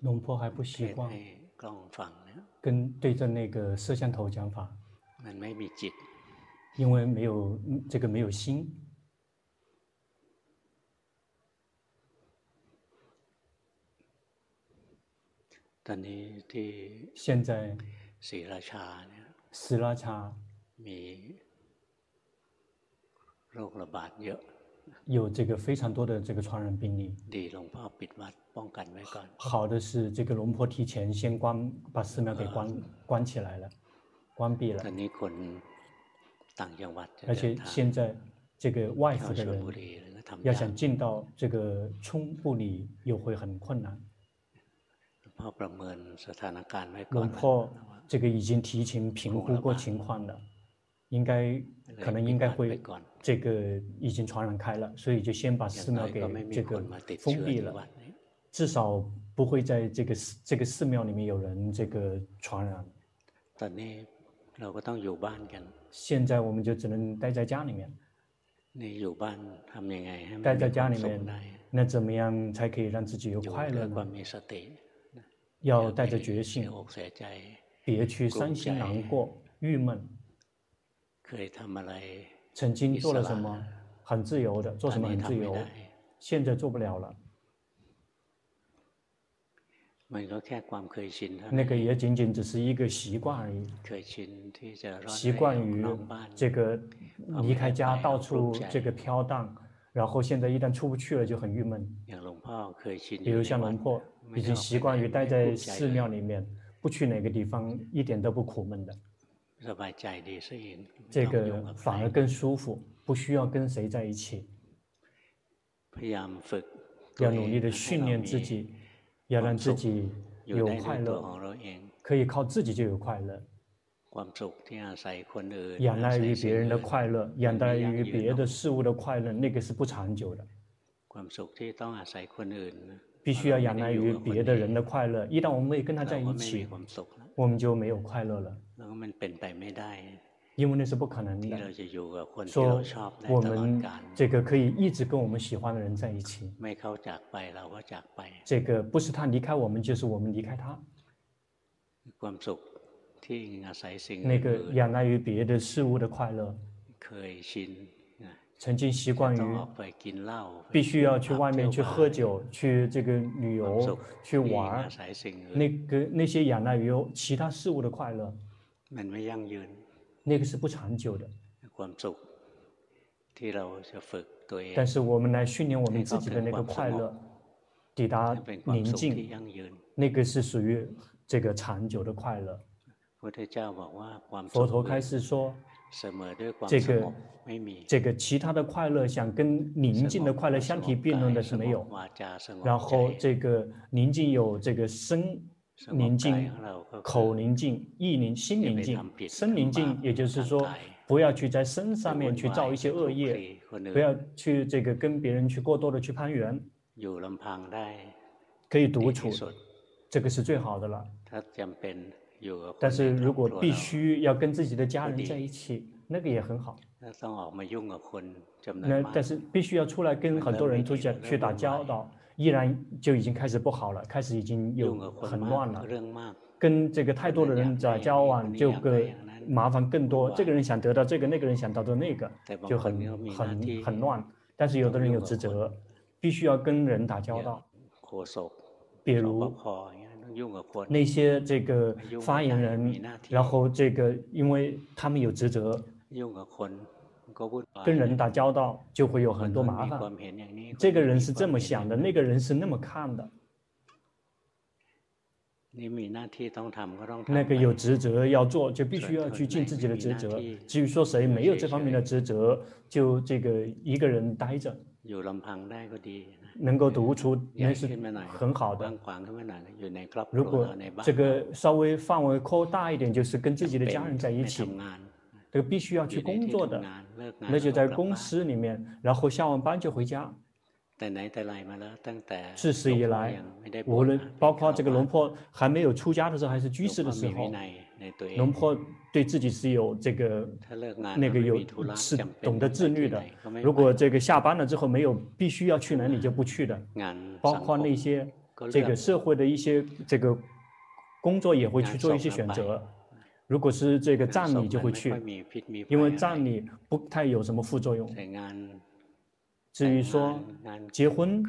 龙婆还不习惯跟对着那个摄像头讲法，因为没有这个没有心。现在，斯拉查 有这个非常多的这个传染病例。好的是，这个龙婆提前先关把寺庙给关关起来了，关闭了。而且现在这个外府的人要想进到这个冲部里又会很困难。龙婆这个已经提前评估过情况了，应该可能应该会这个已经传染开了，所以就先把寺庙给这个封闭了，至少不会在这个寺这个寺庙里面有人这个传染。现在我们就只能待在家里面。待在家里面，那怎么样才可以让自己有快乐呢？要带着决心，别去伤心难过、郁闷。曾经做了什么很自由的，做什么很自由，现在做不了了。那个也仅仅只是一个习惯而已，习惯于这个离开家到处这个飘荡，然后现在一旦出不去了就很郁闷。比如像龙婆。已经习惯于待在寺庙里面，不去哪个地方，一点都不苦闷的。这个反而更舒服，不需要跟谁在一起。要努力的训练自己，要让自己有快乐，可以靠自己就有快乐。仰赖于别人的快乐，仰赖于别的事物的快乐，那个是不长久的。必须要仰赖于别的人的快乐，一旦我们没跟他在一起，我们就没有快乐了。因为那是不可能的。说我们这个可以一直跟我们喜欢的人在一起。这个不是他离开我们，就是我们离开他。那个仰赖于别的事物的快乐。曾经习惯于必须要去外面去喝酒，去这个旅游，去玩，那个那些仰赖于其他事物的快乐，那个是不长久的。但是我们来训练我们自己的那个快乐，抵达宁静，那个是属于这个长久的快乐。佛陀开始说。这个这个其他的快乐，想跟宁静的快乐相提并论的是没有。然后这个宁静有这个身宁静、口宁静、意宁、心宁静。身宁静，也就是说，不要去在身上面去造一些恶业，不要去这个跟别人去过多的去攀缘，可以独处，这个是最好的了。但是如果必须要跟自己的家人在一起，那个也很好。那但是必须要出来跟很多人出去去打交道，依然就已经开始不好了，开始已经有很乱了。跟这个太多的人在交往，就更麻烦更多。这个人想得到这个，那个人想得到那个，就很很很乱。但是有的人有职责，必须要跟人打交道，比如。那些这个发言人，然后这个，因为他们有职责，跟人打交道就会有很多麻烦。这个人是这么想的，那个人是那么看的。那个有职责要做，就必须要去尽自己的职责。至于说谁没有这方面的职责，就这个一个人待着。能够独处那是很好的。如果这个稍微范围扩大一点，就是跟自己的家人在一起，这个必须要去工作的，那就在公司里面，然后下完班就回家。自始以来，无论包括这个龙婆还没有出家的时候，还是居士的时候，龙婆对自己是有这个那个有是懂得自律的。如果这个下班了之后没有必须要去哪里就不去的，包括那些这个社会的一些这个工作也会去做一些选择。如果是这个葬礼就会去，因为葬礼不太有什么副作用。至于说结婚，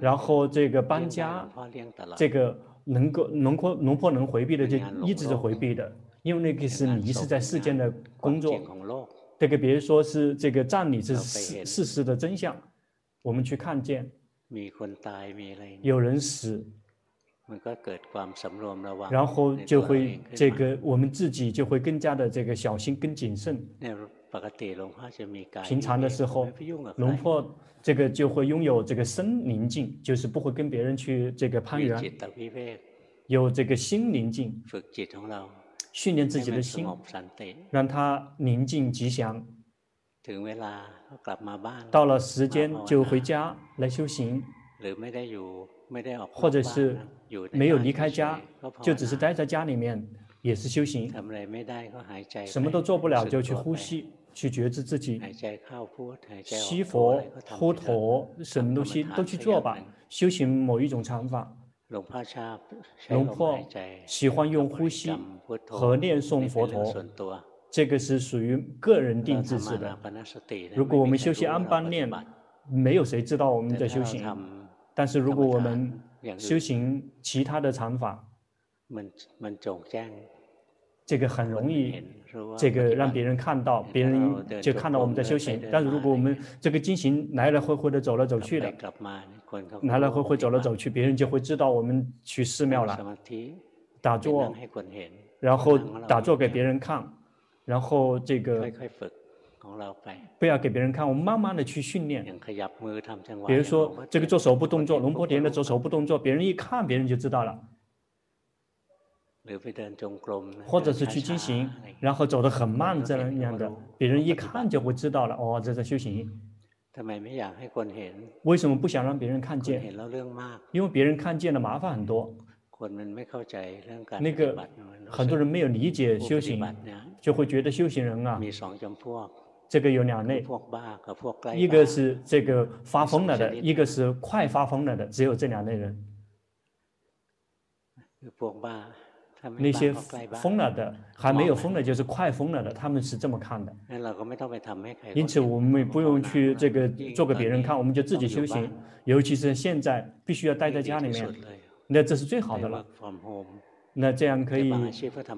然后这个搬家，这个能够能破能破能回避的就一直是回避的，因为那个是迷失在世间的工作。这个比如说是这个葬礼是事事实的真相，我们去看见有人死，然后就会这个我们自己就会更加的这个小心跟谨慎。平常的时候，龙婆这个就会拥有这个身宁静，就是不会跟别人去这个攀缘，有这个心宁静，训练自己的心，让他宁静吉祥。到了时间就回家来修行，或者是没有离开家，就只是待在家里面，也是修行。什么都做不了就去呼吸。去觉知自己，吸佛、呼陀，什么东西都去做吧。修行某一种禅法。龙婆喜欢用呼吸和念诵佛陀，这个是属于个人定制式的。如果我们修行安般念，没有谁知道我们在修行。但是如果我们修行其他的禅法，这个很容易。这个让别人看到，别人就看到我们在修行。但是如果我们这个进行来来回回的走来走去的，来来回回走来走去，别人就会知道我们去寺庙了，打坐，然后打坐给别人看，然后这个不要给别人看，我们慢慢的去训练。比如说这个做手部动作，龙婆田的做手部动作，别人一看，别人就知道了。或者是去进行，然后走得很慢这样的，别人一看就会知道了。哦，这在修行。为什么不想让别人看见？因为别人看见了麻烦很多。那个很多人没有理解修行，就会觉得修行人啊，这个有两类，一个是这个发疯了的，一个是快发疯了的，只有这两类人。那些疯了的，还没有疯的，就是快疯了的，他们是这么看的。因此，我们不用去这个做给别人看，我们就自己修行。尤其是现在，必须要待在家里面，那这是最好的了。那这样可以，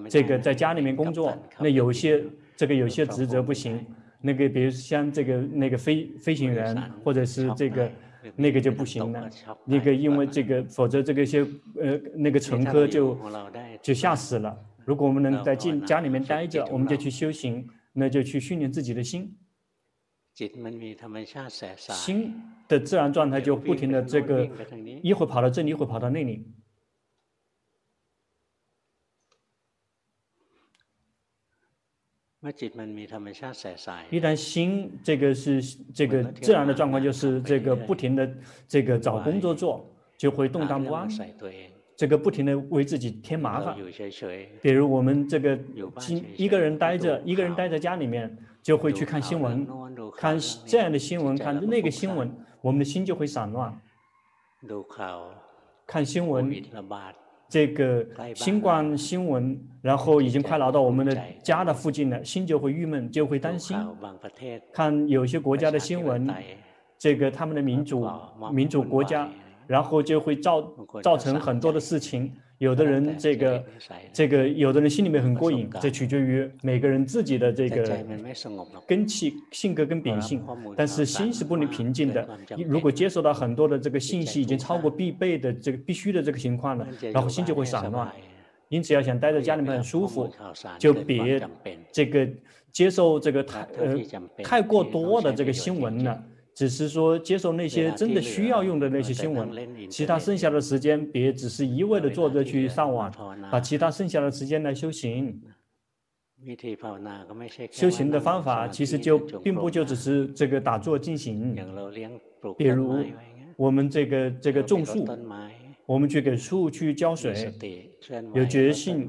这个在家里面工作。那有些这个有些职责不行，那个比如像这个那个飞飞行员，或者是这个。那个就不行了，那个因为这个，否则这个些呃那个乘客就就吓死了。如果我们能在进家里面待着，我们就去修行，那就去训练自己的心。心的自然状态就不停的这个，一会跑到这里，一会跑到那里。一旦心这个是这个自然的状况，就是这个不停的这个找工作做，就会动荡不安。这个不停的为自己添麻烦。比如我们这个一个人待着，一个人待在家里面，就会去看新闻，看这样的新闻，看那个新闻，我们的心就会散乱。看新闻。这个新冠新闻，然后已经快来到我们的家的附近了，心就会郁闷，就会担心。看有些国家的新闻，这个他们的民主民主国家，然后就会造造成很多的事情。有的人这个这个，有的人心里面很过瘾，这取决于每个人自己的这个根气、性格跟秉性。但是心是不能平静的。如果接受到很多的这个信息，已经超过必备的这个必须的这个情况了，然后心就会散乱。因此要想待在家里面很舒服，就别这个接受这个太呃太过多的这个新闻了。只是说接受那些真的需要用的那些新闻，其他剩下的时间别只是一味的坐着去上网，把其他剩下的时间来修行。修行的方法其实就并不就只是这个打坐进行。比如我们这个这个种树，我们去给树去浇水，有决心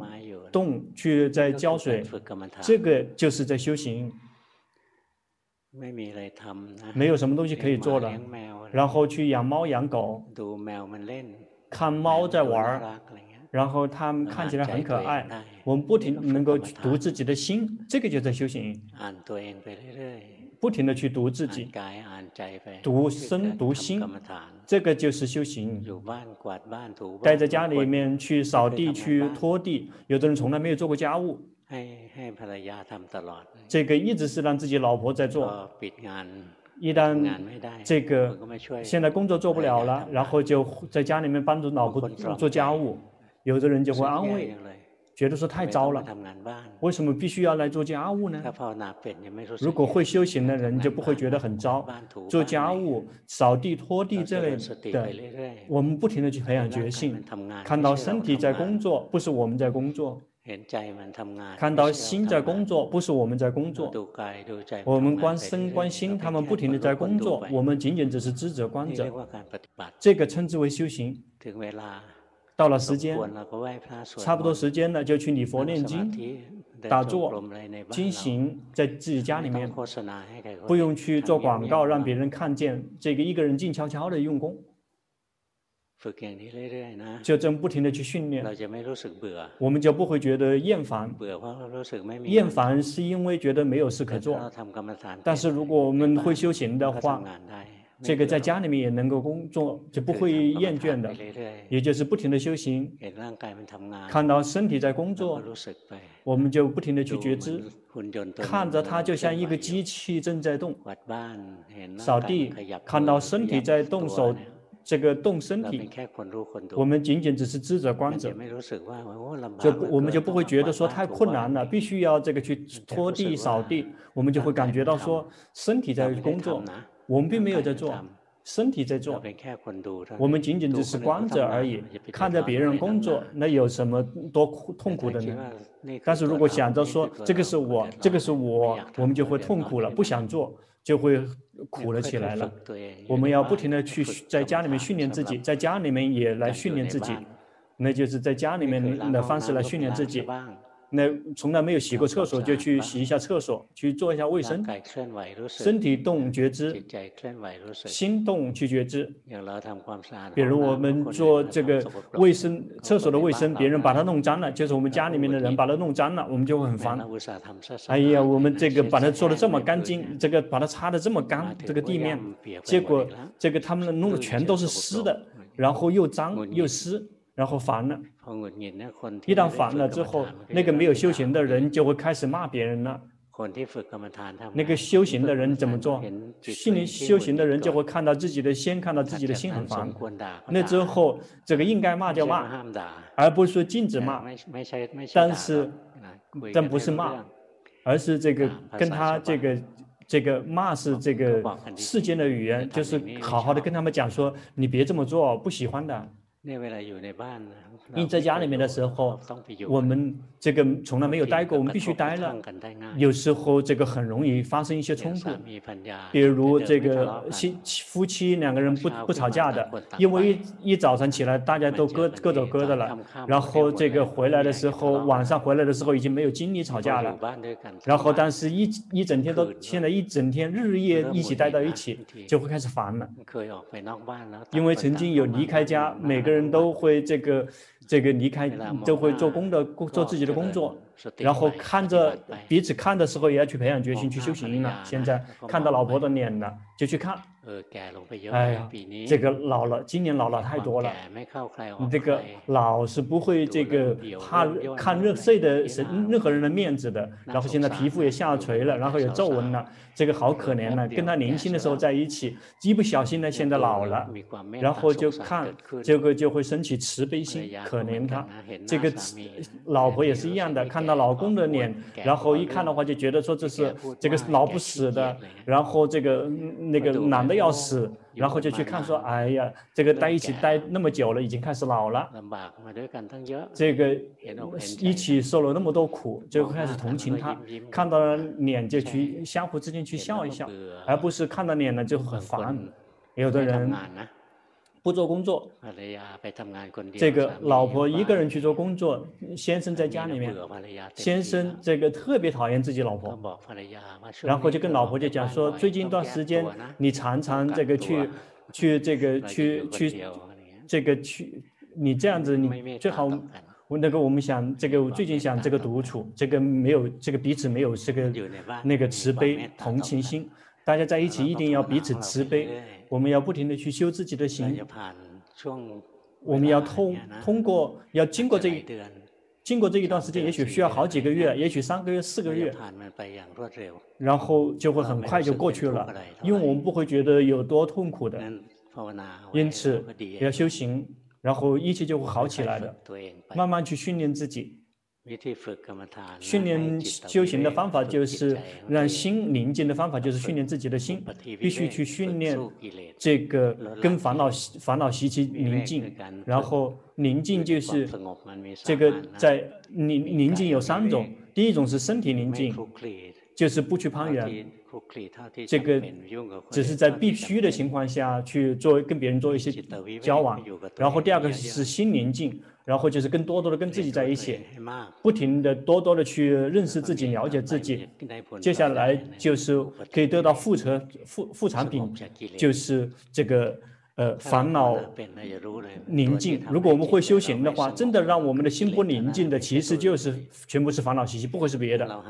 动去在浇水，这个就是在修行。没有什么东西可以做了，然后去养猫养狗，看猫在玩儿，然后它们看起来很可爱，我们不停能够去读自己的心，这个就在修行。不停的去读自己，读身读心，这个就是修行。待在家里面去扫地去拖地，有的人从来没有做过家务，这个一直是让自己老婆在做。一旦这个现在工作做不了了，然后就在家里面帮助老婆做家务，有的人就会安慰。觉得说太糟了，为什么必须要来做家务呢？如果会修行的人就不会觉得很糟。做家务、扫地、拖地这类的，我们不停的去培养觉性，看到身体在工作，不是我们在工作；看到心在工作，不是我们在工作。我们观身观心，他们不停的在工作，我们仅仅只是知者观者。这个称之为修行。到了时间，差不多时间了，就去礼佛念经、打坐、经行，在自己家里面，不用去做广告，让别人看见这个一个人静悄悄的用功，就这么不停的去训练，我们就不会觉得厌烦。厌烦是因为觉得没有事可做，但是如果我们会修行的话。这个在家里面也能够工作，就不会厌倦的，也就是不停的修行，看到身体在工作，我们就不停的去觉知，看着它就像一个机器正在动，扫地，看到身体在动手，这个动身体，我们仅仅只是知者观者，就我们就不会觉得说太困难了，必须要这个去拖地扫地，我们就会感觉到说身体在工作。我们并没有在做，身体在做，我们仅仅只是观者而已，看着别人工作，那有什么多痛苦的呢？但是如果想着说这个是我，这个是我，我们就会痛苦了，不想做就会苦了起来了。我们要不停的去在家里面训练自己，在家里面也来训练自己，那就是在家里面的方式来训练自己。那从来没有洗过厕所，就去洗一下厕所，去做一下卫生。身体动觉知，心动去觉知。比如我们做这个卫生厕所的卫生，别人把它弄脏了，就是我们家里面的人把它弄脏了，我们就会很烦。哎呀，我们这个把它做的这么干净，这个把它擦的这么干，这个地面，结果这个他们弄的全都是湿的，然后又脏又湿。然后烦了，一旦烦了之后，那个没有修行的人就会开始骂别人了。那个修行的人怎么做？心灵修行的人就会看到自己的先看到自己的心很烦。那之后，这个应该骂就骂，而不是说禁止骂。但是，但不是骂，而是这个跟他这个这个骂是这个世间的语言，就是好好的跟他们讲说，你别这么做，不喜欢的。 เนี่ยเวลาอยู่ในบ้านนะ 你在家里面的时候，我们这个从来没有待过，我们必须待了。有时候这个很容易发生一些冲突，比如这个夫夫妻两个人不不吵架的，因为一一早上起来大家都各各走各的了，然后这个回来的时候，晚上回来的时候已经没有精力吵架了，然后但是一一整天都现在一整天日夜一起待到一起，就会开始烦了，因为曾经有离开家，每个。人都会这个这个离开，都会做工的工，做自己的工作，然后看着彼此看的时候，也要去培养决心，去修行了。现在看到老婆的脸了，就去看。哎呀，这个老了，今年老了太多了。你这个老是不会这个怕看任谁的任任何人的面子的。然后现在皮肤也下垂了，然后有皱纹了，这个好可怜了。跟他年轻的时候在一起，一不小心呢，现在老了，然后就看这个就会升起慈悲心，可怜他。这个老婆也是一样的，看到老公的脸，然后一看的话就觉得说这是这个老不死的，然后这个那个男的。要死，然后就去看说，哎呀，这个待一起待那么久了，已经开始老了。这个一起受了那么多苦，就开始同情他，看到了脸就去相互之间去笑一笑，而不是看到脸了就很烦。有的人不做工作，这个老婆一个人去做工作，先生在家里面，先生这个特别讨厌自己老婆，然后就跟老婆就讲说，最近一段时间你常常这个去去这个 去去这个去，你这样子你最好我那个我们想这个我最近想这个独处，这个没有这个彼此没有这个那个慈悲同情心。大家在一起一定要彼此慈悲，我们要不停的去修自己的行。我们要通通过，要经过这一经过这一段时间，也许需要好几个月，也许三个月、四个月，然后就会很快就过去了，因为我们不会觉得有多痛苦的。因此要修行，然后一切就会好起来的。慢慢去训练自己。训练修行的方法就是让心宁静的方法就是训练自己的心，必须去训练这个跟烦恼烦恼习气宁静，然后宁静就是这个在宁宁静有三种，第一种是身体宁静，就是不去攀缘，这个只是在必须的情况下去做跟别人做一些交往，然后第二个是心宁静。然后就是更多多的跟自己在一起，不停的多多的去认识自己、了解自己。接下来就是可以得到副车副副产品，就是这个。呃，烦恼宁静。如果我们会修行的话，真的让我们的心不宁静的，其实就是全部是烦恼习气，不会是别的。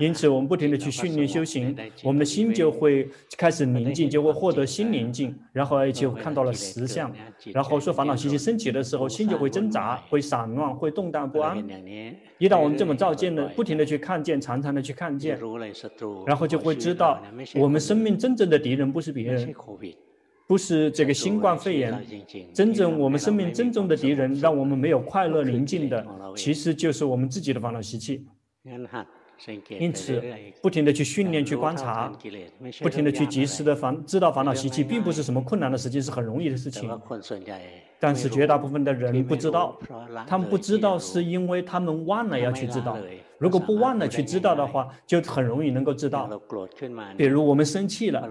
因此，我们不停的去训练修行，我们的心就会开始宁静，就会获得心宁静，然后就看到了实相。然后说烦恼习气升起的时候，心就会挣扎，会散乱，会动荡不安。一旦我们这么照见的，不停的去看见，常常的去看见，然后就会知道，我们生命真正的敌人不是别人。不是这个新冠肺炎，真正我们生命真正的敌人，让我们没有快乐宁静的，其实就是我们自己的烦恼习气。因此，不停的去训练、去观察，不停的去及时的烦知道烦恼习气，并不是什么困难的事情，是很容易的事情。但是绝大部分的人不知道，他们不知道是因为他们忘了要去知道。如果不忘了去知道的话，就很容易能够知道。比如我们生气了，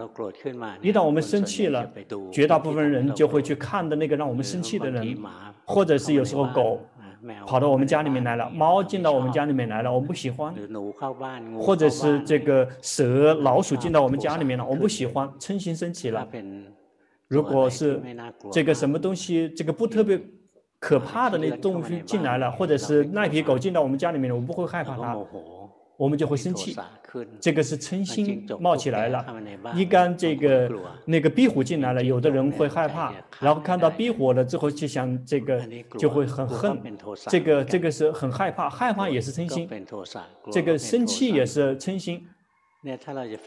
一旦我们生气了，绝大部分人就会去看的那个让我们生气的人，或者是有时候狗。跑到我们家里面来了，猫进到我们家里面来了，我们不喜欢；或者是这个蛇、老鼠进到我们家里面了，我们不喜欢，嗔心升起了。如果是这个什么东西，这个不特别可怕的那东西进来了，或者是那匹狗进到我们家里面了，我们不会害怕它。我们就会生气，这个是嗔心冒起来了。一旦这个那个壁虎进来了，有的人会害怕，然后看到壁虎了之后就想这个就会很恨，这个这个是很害怕，害怕也是嗔心，这个生气也是嗔心，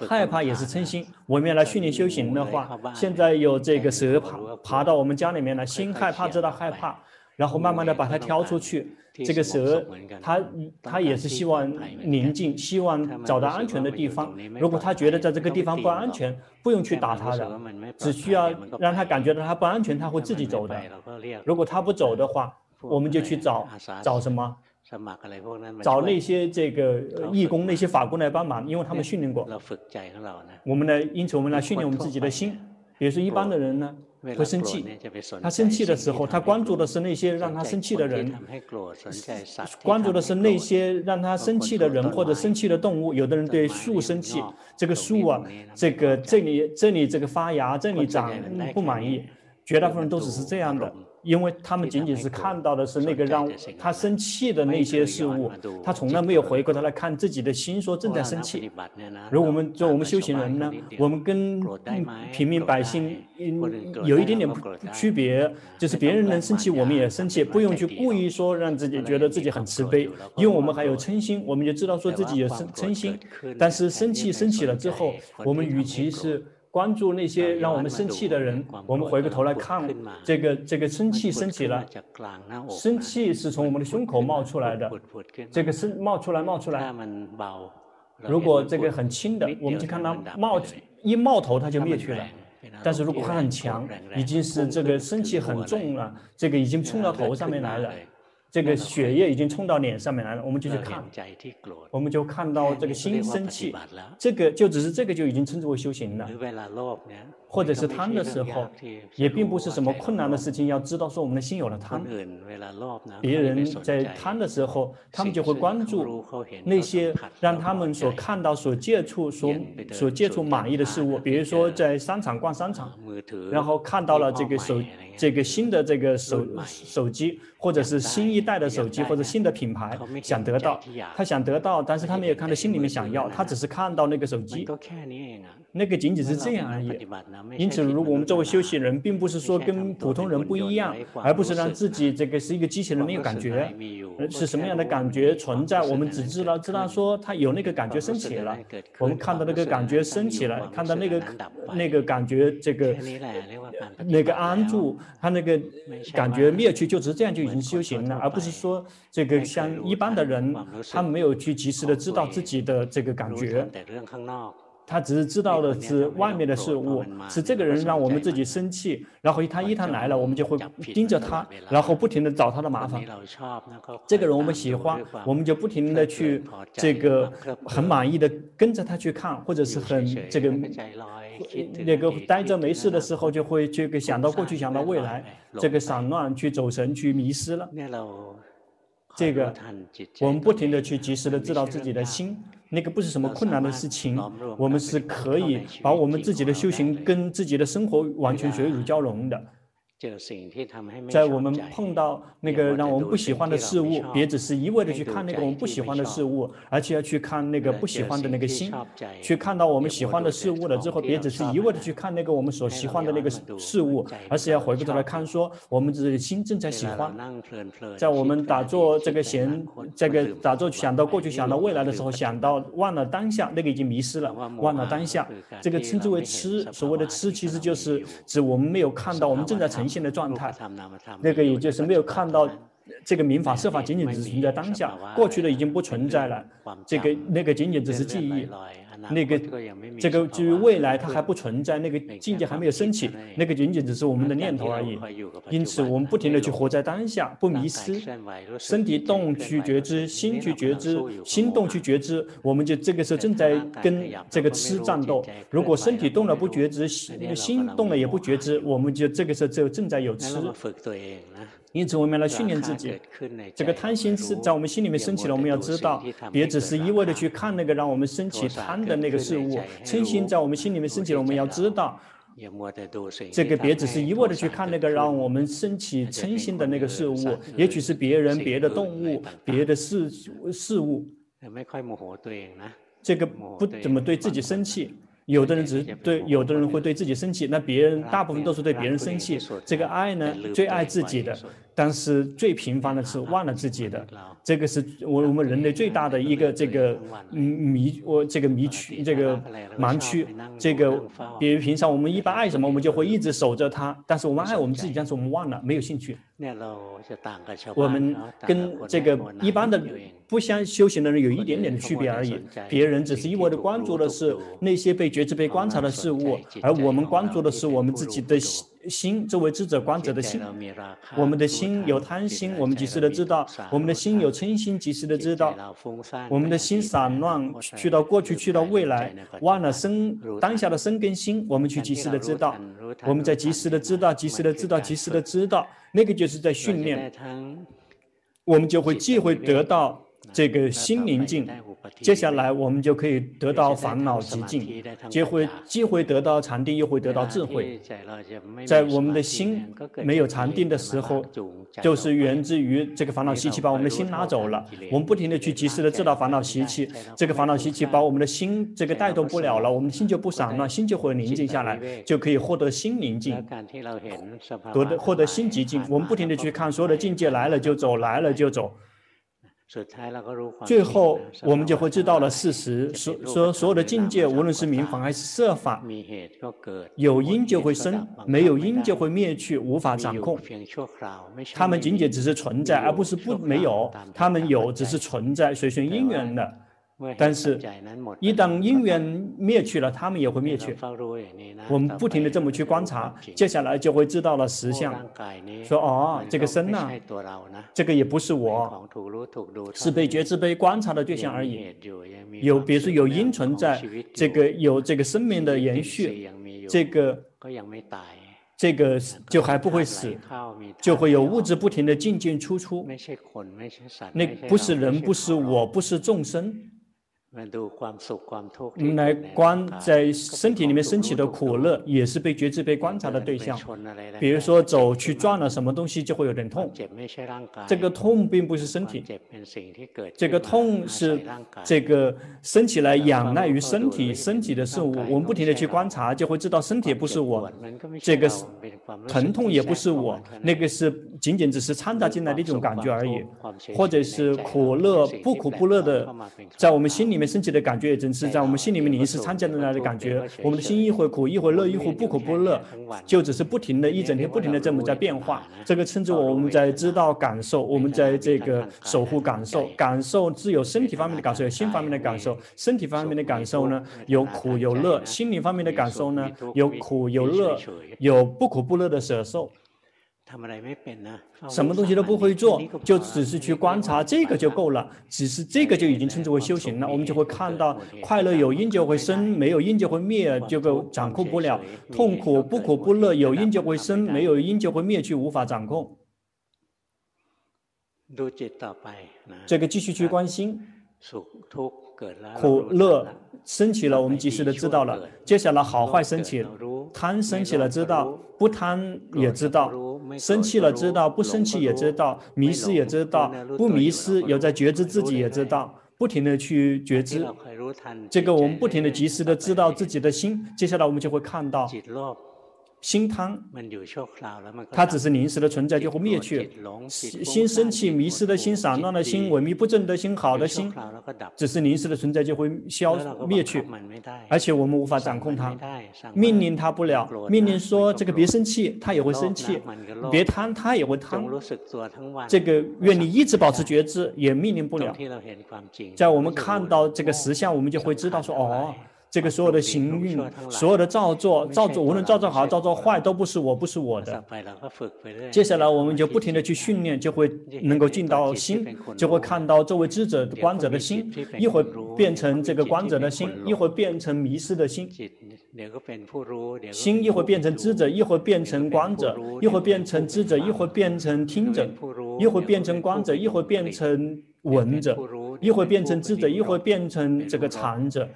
害怕也是嗔心。我们要来训练修行的话，现在有这个蛇爬爬到我们家里面来，心害怕知道害怕。然后慢慢的把它挑出去，这个蛇，它它也是希望宁静，希望找到安全的地方。如果它觉得在这个地方不安全，不用去打它的，只需要让它感觉到它不安全，它会自己走的。如果它不走的话，我们就去找找什么？找那些这个义工、那些法工来帮忙，因为他们训练过。我们呢，因此我们来训练我们自己的心。比如说一般的人呢。会生气，他生气的时候，他关注的是那些让他生气的人，关注的是那些让他生气的人或者生气的动物。有的人对树生气，这个树啊，这个这里这里这个发芽，这里长不满意，绝大部分人都只是这样的。因为他们仅仅是看到的是那个让他生气的那些事物，他从来没有回过头来看自己的心，说正在生气。如果我们做我们修行人呢，我们跟平民百姓嗯有一点点区别，就是别人能生气，我们也生气，不用去故意说让自己觉得自己很慈悲，因为我们还有嗔心，我们就知道说自己有嗔嗔心。但是生气生起了之后，我们与其是。关注那些让我们生气的人，我们回过头来看这个这个生气升起了，生气是从我们的胸口冒出来的，这个生冒出来冒出来。如果这个很轻的，我们就看它冒一冒头它就灭去了，但是如果它很强，已经是这个生气很重了，这个已经冲到头上面来了。这个血液已经冲到脸上面来了，我们就去看，我们就看到这个心生气，这个就只是这个就已经称之为修行了。或者是贪的时候，也并不是什么困难的事情。要知道说我们的心有了贪，别人在贪的时候，他们就会关注那些让他们所看到、所接触、所所接触满意的事物，比如说在商场逛商场，然后看到了这个手。这个新的这个手手机，或者是新一代的手机，或者新的品牌，想得到，他想得到，但是他没有看到心里面想要，他只是看到那个手机，那个仅仅是这样而已。因此，如果我们作为修行人，并不是说跟普通人不一样，而不是让自己这个是一个机器人没有感觉，是什么样的感觉存在，我们只知道知道说他有那个感觉升起了，我们看到那个感觉升起来，看到那个那个感觉这个那个安住。他那个感觉灭去，就只是这样就已经修行了，而不是说这个像一般的人，他没有去及时的知道自己的这个感觉。他只是知道的是外面的事物，是这个人让我们自己生气，然后他一旦来了，我们就会盯着他，然后不停的找他的麻烦。这个人我们喜欢，我们就不停的去这个很满意的跟着他去看，或者是很这个那个待着没事的时候，就会这个想到过去，想到未来，这个散乱去走神去迷失了。这个我们不停的去及时的知道自己的心。那个不是什么困难的事情，我们是可以把我们自己的修行跟自己的生活完全水乳交融的。在我们碰到那个让我们不喜欢的事物，别只是一味的去看那个我们不喜欢的事物，而且要去看那个不喜欢的那个心。去看到我们喜欢的事物了之后，别只是一味的去看那个我们所喜欢的那个事物，而是要回过头来看说，我们自己的心正在喜欢。在我们打坐这个闲，这个打坐想到过去、想到未来的时候，想到忘了当下，那个已经迷失了，忘了当下。这个称之为痴，所谓的痴，其实就是指我们没有看到我们正在呈现。现的状态，那个也就是没有看到这个民法设法仅仅只是存在当下，过去的已经不存在了，这个那个仅仅只是记忆。那个这个至于未来它还不存在，那个境界还没有升起，那个仅仅只是我们的念头而已。因此，我们不停地去活在当下，不迷失。身体动去觉知，心去觉知，心动去觉知，我们就这个时候正在跟这个吃战斗。如果身体动了不觉知，心动了也不觉知，我们就这个时候就正在有痴。因此，我们来训练自己。这个贪心是在我们心里面升起了，我们要知道，别只是一味的去看那个让我们升起贪的那个事物。嗔心在我们心里面升起了，我们要知道，这个别只是一味的去看那个让我们升起嗔心的那个事物，也许是别人、别的动物、别的事事物。这个不怎么对自己生气。有的人只是对，有的人会对自己生气，那别人大部分都是对别人生气。这个爱呢，最爱自己的，但是最平凡的是忘了自己的。这个是我我们人类最大的一个这个迷，我这个迷区，这个盲区。这个比如平常我们一般爱什么，我们就会一直守着它，但是我们爱我们自己，但是我们忘了，没有兴趣。我们跟这个一般的不相修行的人有一点点的区别而已。别人只是一味的关注的是那些被觉知、被观察的事物，而我们关注的是我们自己的心，作为智者观者的心。我们的心有贪心，我们及时的知道；我们的心有嗔心，及时的知道。我们的心散乱，去到过去，去到未来，忘了生当下的生根心，我们去及时的知道。我们在及时的知道，及时的知道，及时的知道。那个就是在训练，我们就会既会得到这个心宁静。接下来我们就可以得到烦恼极静，既会既会得到禅定，又会得到智慧。在我们的心没有禅定的时候，就是源自于这个烦恼习气把我们的心拉走了。我们不停地去及时的知道烦恼习气，这个烦恼习气把我们的心这个带动不了了，我们的心就不散乱，心就会宁静下来，就可以获得心宁静，获得获得心极静。我们不停地去看，所有的境界来了就走，来了就走。最后，我们就会知道了事实，所说所有的境界，无论是民法还是设法，有因就会生，没有因就会灭去，无法掌控。他们仅仅只是存在，而不是不没有。他们有，只是存在，随顺因缘的。但是，一旦因缘灭去了，他们也会灭去。我们不停的这么去观察，接下来就会知道了实相。说哦，这个身呢，这个也不是我，是被觉知、被观察的对象而已。有，比如说有因存在，这个有这个生命的延续，这个这个就还不会死，就会有物质不停的进进出出。那不是人，不是我，不是众生。我们来观在身体里面升起的苦乐，也是被觉知、被观察的对象。比如说走去撞了什么东西，就会有点痛。这个痛并不是身体，这个痛是这个升起来仰赖于身体，身体的事物。我们不停的去观察，就会知道身体不是我，这个疼痛也不是我，那个是仅仅只是掺杂进来的一种感觉而已，或者是苦乐不苦不乐的，在我们心里面。升起的感觉也真是在我们心里面临时参加的那的感觉，我们的心一会苦一会乐一会不苦不乐，就只是不停的一整天不停的这么在变化。这个称之为我们在知道感受，我们在这个守护感受。感受自有身体方面的感受，有心方面的感受。身体方面的感受呢，有苦有乐；心灵方面的感受呢，有苦有乐，有不苦不乐的舍受。什么东西都不会做，就只是去观察，这个就够了。只是这个就已经称之为修行了。我们就会看到，快乐有因就会生，没有因就会灭，就够掌控不了。痛苦不苦不乐，有因就会生，没有因就会灭去，无法掌控。这个继续去关心，苦乐升起了，我们及时的知道了。接下来好坏升起，贪升起了知道，不贪也知道。生气了知道，不生气也知道，迷失也知道，不迷失有在觉知自己也知道，不停的去觉知，这个我们不停的及时的知道自己的心，接下来我们就会看到。心贪，它只是临时的存在，就会灭去。心生气、迷失的心、散乱的心、萎靡不振的心、好的心，只是临时的存在，就会消灭去。而且我们无法掌控它，命令它不了。命令说这个别生气，它也会生气；别贪，它也会贪。这个愿你一直保持觉知，也命令不了。在我们看到这个实相，我们就会知道说哦。这个所有的行运，所有的造作，造作无论造作好，造作坏，都不是我，不是我的。接下来我们就不停的去训练，就会能够进到心，就会看到作为知者、观者的心，一会儿变成这个观者的心，一会儿变成迷失的心。心一会儿变成知者，一会儿变成观者，一会儿变成知者，一会儿变成听者，一会儿变成观者，一会儿变成闻者，一会儿变成知者，一会儿变成这个禅者。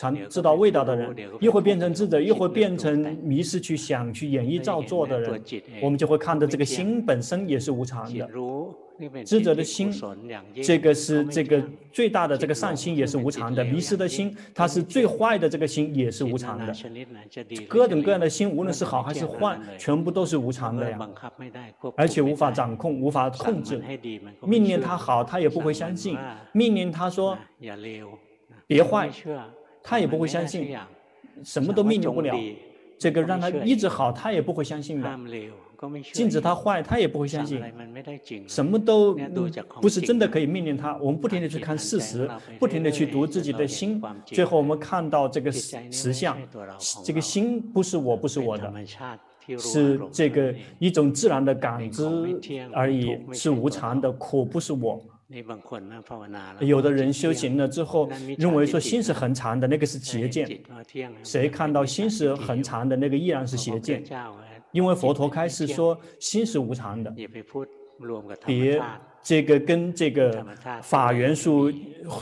常知道味道的人，又会变成智者，又会变成迷失去想去演绎造作的人，我们就会看到这个心本身也是无常的。智者的心，这个是这个最大的这个善心也是无常的；迷失的心，它是最坏的这个心也是无常的。各种各样的心，无论是好还是坏，全部都是无常的呀，而且无法掌控，无法控制。命令他好，他也不会相信；命令他说别坏。他也不会相信，什么都命令不了。这个让他一直好，他也不会相信的。禁止他坏，他也不会相信。什么都不是真的可以命令他。我们不停的去看事实，不停的去读自己的心，最后我们看到这个实相。这个心不是我，不是我的，是这个一种自然的感知而已，是无常的。苦不是我。有的人修行了之后，认为说心是恒常的，那个是邪见。谁看到心是恒常的，那个依然是邪见。因为佛陀开始说心是无常的，别这个跟这个法元素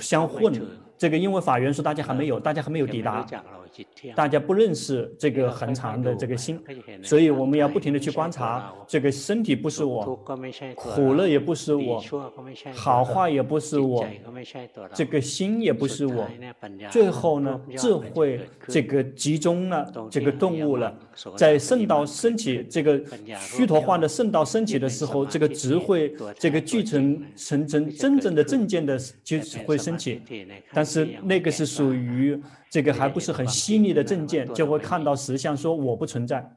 相混。这个因为法元素大家还没有，大家还没有抵达。大家不认识这个恒常的这个心，所以我们要不停的去观察，这个身体不是我，苦乐也不是我，好坏也不是我，这个心也不是我。最后呢，智慧这个集中了，这个顿悟了，在圣道升起，这个虚陀洹的圣道升起的时候，这个智慧，这个聚成成真真正的正见的就会升起，但是那个是属于。这个还不是很细腻的证件，就会看到实相，说我不存在。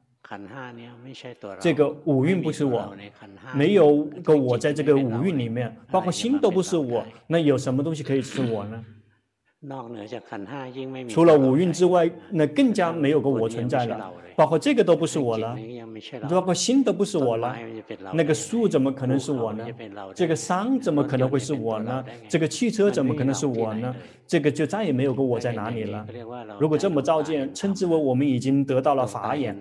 这个五蕴不是我，没有个我在这个五蕴里面，包括心都不是我，那有什么东西可以是我呢？除了五蕴之外，那更加没有个我存在了。包括这个都不是我了，包括心都不是我了。那个树怎么可能是我呢？这个山怎么可能会是我呢？这个汽车怎么可能是我呢？这个就再也没有个我在哪里了。如果这么照见，称之为我们已经得到了法眼。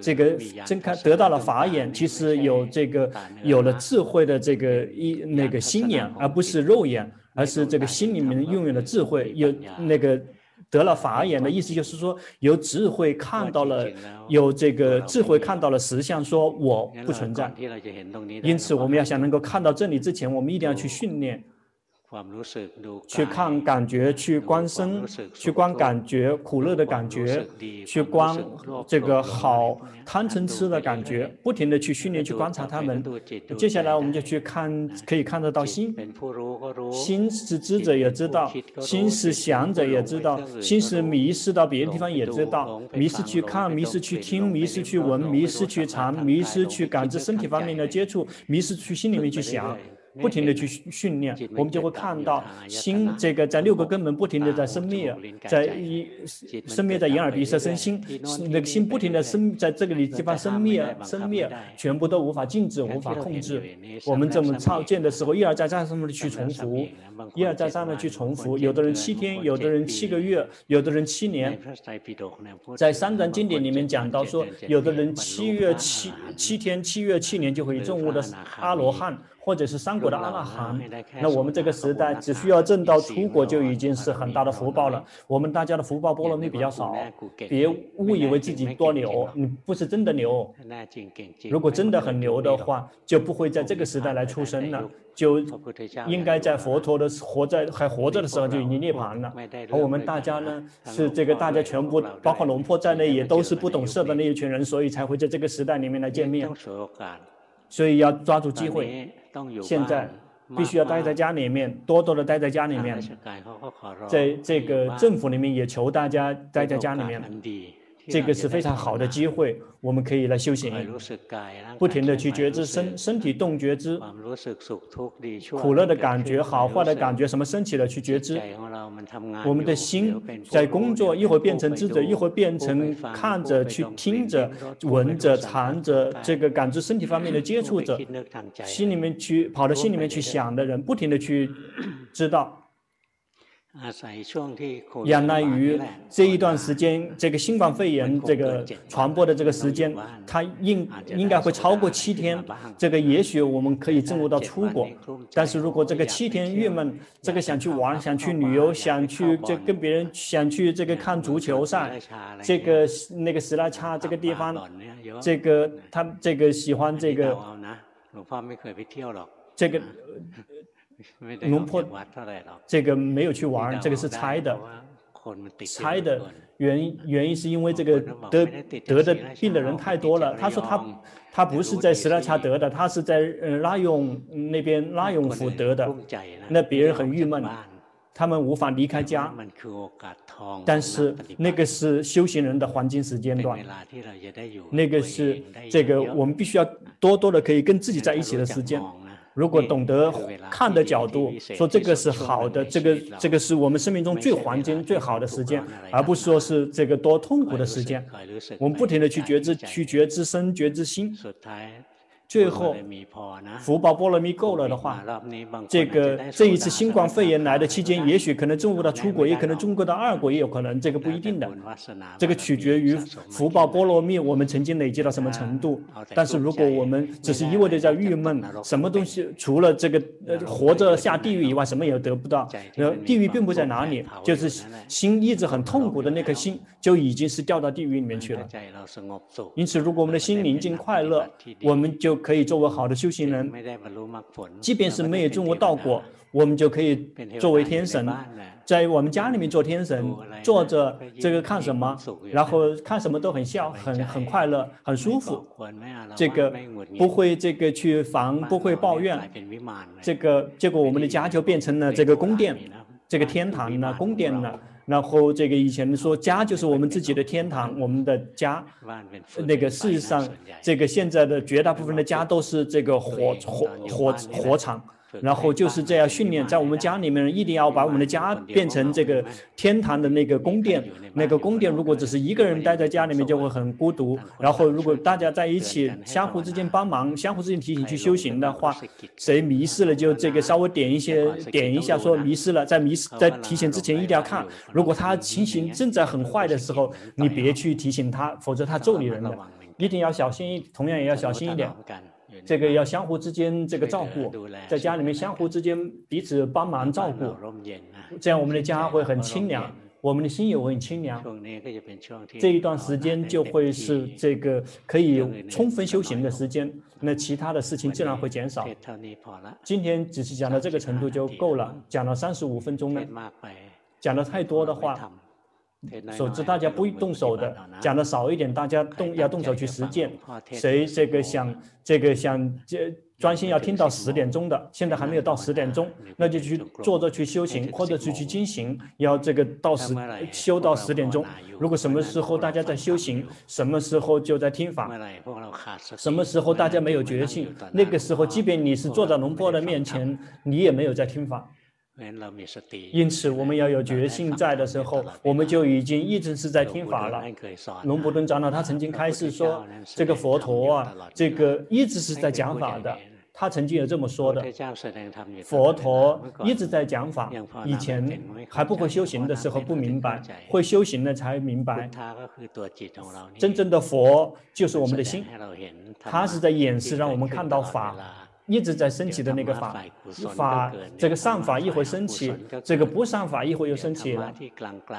这个睁开得到了法眼，其实有这个有了智慧的这个一那个心眼，而不是肉眼。而是这个心里面拥有的智慧，有那个得了法眼的意思，就是说有智慧看到了，有这个智慧看到了实相，说我不存在。因此，我们要想能够看到这里之前，我们一定要去训练。去看感觉，去观身，去观感觉，苦乐的感觉，去观这个好贪嗔痴的感觉，不停的去训练，去观察他们。接下来我们就去看，可以看得到心，心是知者也知道，心是想者也知道，心是迷失到别的地方也知道，迷失去看，迷失去听，迷失去闻，迷失去尝，迷失去感知身体方面的接触，迷失去心里面去想。不停地去训练，我们就会看到心这个在六个根本不停地在生灭，在一生灭在眼耳鼻舌身心，那个心不停地生在这个里地方生灭生灭，全部都无法禁止，无法控制。我们这么操见的时候，一而再再三的去重复，一而再三的去重复。有的人七天，有的人七个月，有的人七年。在三藏经典里面讲到说，有的人七月七七天七月七年就可以证悟的阿罗汉。或者是三国的阿拉含，那我们这个时代只需要证到出国就已经是很大的福报了。我们大家的福报波罗蜜比较少，别误以为自己多牛，你不是真的牛。如果真的很牛的话，就不会在这个时代来出生了，就应该在佛陀的活在还活着的时候就已经涅槃了。而我们大家呢，是这个大家全部包括龙婆在内，也都是不懂事的那一群人，所以才会在这个时代里面来见面。所以要抓住机会。现在必须要待在家里面，多多的待在家里面，在这个政府里面也求大家待在家里面。这个是非常好的机会，我们可以来修行，不停的去觉知身身体动觉知，苦乐的感觉，好坏的感觉，什么升起了去觉知。我们的心在工作，一会儿变成知者，一会儿变成看着、去听着、闻着、尝着，这个感知身体方面的接触者，心里面去跑到心里面去想的人，不停的去知道。仰赖于这一段时间，这个新冠肺炎这个传播的这个时间，它应应该会超过七天。这个也许我们可以进入到出国，但是如果这个七天郁闷，这个想去玩，想去旅游，想去这跟别人想去这个看足球赛，这个那个斯拉恰这个地方，这个他这个喜欢这个，这个。龙坡，这个没有去玩，这个是猜的，猜的原因原因是因为这个得得的病的人太多了。他说他他不是在斯拉恰得的，他是在呃拉永那边拉永府得的。那别人很郁闷，他们无法离开家。但是那个是修行人的黄金时间段，那个是这个我们必须要多多的可以跟自己在一起的时间。如果懂得看的角度，说这个是好的，这个这个是我们生命中最黄金、最好的时间，而不是说是这个多痛苦的时间。我们不停的去觉知，去觉知身，觉知心。最后，福报波罗蜜够了的话，这个这一次新冠肺炎来的期间，也许可能中国的出国，也可能中国的二国，也有可能，这个不一定的。这个取决于福报波罗蜜我们曾经累积到什么程度。但是如果我们只是一味的在郁闷，什么东西除了这个呃活着下地狱以外，什么也得不到。然后地狱并不在哪里，就是心一直很痛苦的那颗心，就已经是掉到地狱里面去了。因此，如果我们的心宁静快乐，我们就。可以作为好的修行人，即便是没有证悟道果，我们就可以作为天神，在我们家里面做天神，坐着这个看什么，然后看什么都很笑，很很快乐，很舒服。这个不会这个去烦，不会抱怨。这个结果我们的家就变成了这个宫殿，这个天堂呢，宫殿呢。然后这个以前说家就是我们自己的天堂，我们的家，那个事实上，这个现在的绝大部分的家都是这个火火火火场，然后就是这样训练，在我们家里面一定要把我们的家变成这个天堂的那个宫殿。那个宫殿如果只是一个人待在家里面，就会很孤独。然后如果大家在一起，相互之间帮忙，相互之间提醒去修行的话，谁迷失了就这个稍微点一些点一下，说迷失了，在迷失在提醒之前一定要看。如果他情形正在很坏的时候，你别去提醒他，否则他咒你人的，一定要小心一，同样也要小心一点。这个要相互之间这个照顾，在家里面相互之间彼此帮忙照顾，这样我们的家会很清凉，我们的心也会很清凉。这一段时间就会是这个可以充分修行的时间，那其他的事情自然会减少。今天只是讲到这个程度就够了，讲了三十五分钟了，讲的太多的话。手指大家不动手的，讲的少一点，大家动要动手去实践。谁这个想这个想这专心要听到十点钟的，现在还没有到十点钟，那就去坐着去修行，或者去去进行，要这个到十修到十点钟。如果什么时候大家在修行，什么时候就在听法。什么时候大家没有决心，那个时候即便你是坐在龙婆的面前，你也没有在听法。因此，我们要有决心在的时候，我们就已经一直是在听法了。龙伯顿长老他曾经开示说，这个佛陀啊，这个一直是在讲法的。他曾经有这么说的：佛陀一直在讲法，以前还不会修行的时候不明白，会修行了才明白。真正的佛就是我们的心，他是在演示让我们看到法。一直在升起的那个法，法这个上法一会升起，这个不上法一会又升起了。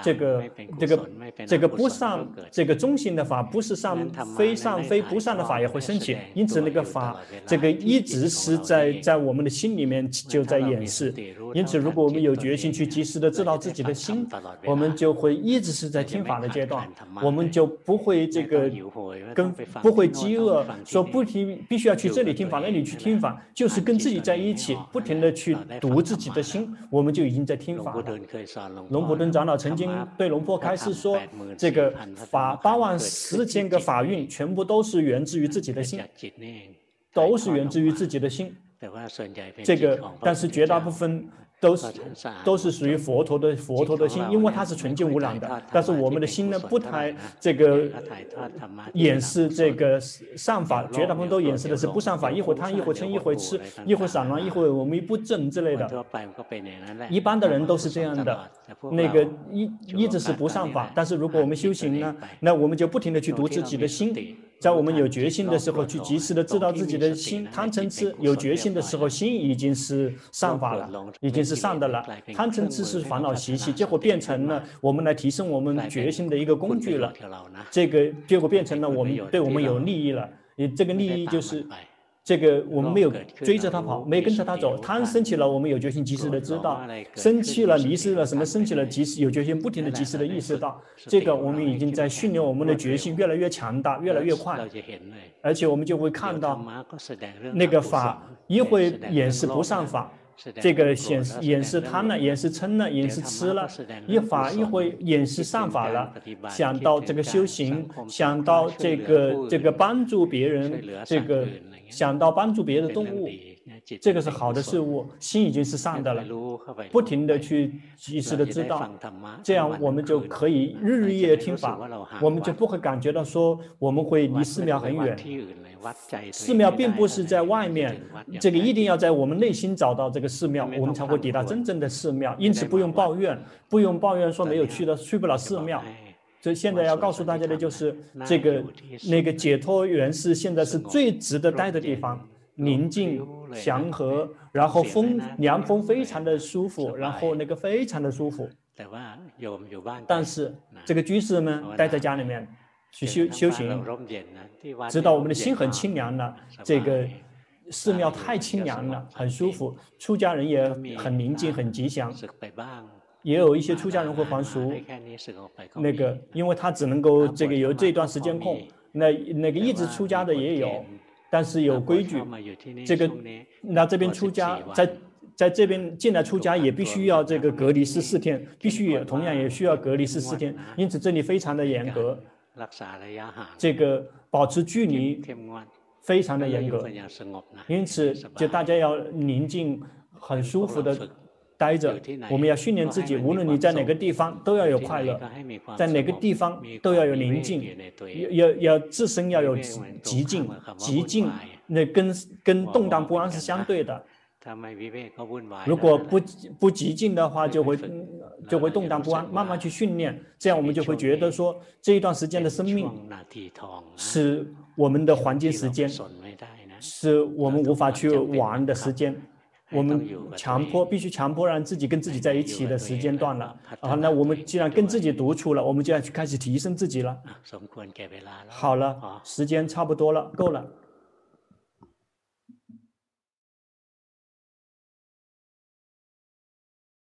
这个这个这个不上这个中性的法，不是上非上非不上的法也会升起。因此那个法，这个一直是在在我们的心里面就在演示。因此如果我们有决心去及时的知道自己的心，我们就会一直是在听法的阶段，我们就不会这个跟不会饥饿，说不听必须要去这里听法，那里去听法。就是跟自己在一起，不停地去读自己的心，我们就已经在听法了。龙普顿长老曾经对龙坡开示说：“这个法八万四千个法运，全部都是源自于自己的心，都是源自于自己的心。这个，但是绝大部分。”都是都是属于佛陀的佛陀的心，因为它是纯净无染的。但是我们的心呢，不太这个掩饰这个善法，绝大部分都掩饰的是不善法，一会贪，一会嗔，一会痴，一会散乱，一会我们不正之类的。一般的人都是这样的，那个一一直是不善法。但是如果我们修行呢，那我们就不停的去读自己的心。在我们有决心的时候，去及时的知道自己的心贪嗔痴；有决心的时候，心已经是善法了，已经是善的了。贪嗔痴是烦恼习气，结果变成了我们来提升我们决心的一个工具了。这个结果变成了我们对我们有利益了。你这个利益就是。这个我们没有追着他跑，没跟着他走。他生气了，我们有决心及时的知道；生气了，迷失了，什么生气了，及时有决心，不停的及时的意识到。这个我们已经在训练我们的决心越来越强大，越来越快。而且我们就会看到，那个法一会演示不善法，这个显示演示贪了，演示嗔了，演示痴了；一法一会演示善法了，想到这个修行，想到这个这个帮助别人，这个。想到帮助别的动物，这个是好的事物，心已经是善的了。不停的去及时的知道，这样我们就可以日日夜夜听法，我们就不会感觉到说我们会离寺庙很远。寺庙并不是在外面，这个一定要在我们内心找到这个寺庙，我们才会抵达真正的寺庙。因此不用抱怨，不用抱怨说没有去的去不了寺庙。所以现在要告诉大家的就是，这个那个解脱园是现在是最值得待的地方，宁静祥和，然后风凉风非常的舒服，然后那个非常的舒服。但是这个居士们待在家里面去修修行，直到我们的心很清凉了，这个寺庙太清凉了，很舒服，出家人也很宁静，很吉祥。也有一些出家人会还俗，那个，因为他只能够这个有这段时间空，那那个一直出家的也有，但是有规矩，这个那这边出家在在这边进来出家也必须要这个隔离十四天，必须也同样也需要隔离十四天，因此这里非常的严格，这个保持距离非常的严格，因此就大家要宁静。很舒服的待着。我们要训练自己，无论你在哪个地方都要有快乐，在哪个地方都要有宁静，要要要自身要有极静，极静那跟跟动荡不安是相对的。如果不不寂静的话，就会就会动荡不安。慢慢去训练，这样我们就会觉得说，这一段时间的生命是我们的黄金时间，是我们无法去玩的时间。我们强迫必须强迫让自己跟自己在一起的时间段了。啊，那我们既然跟自己独处了，我们就要去开始提升自己了。好了，时间差不多了，够了。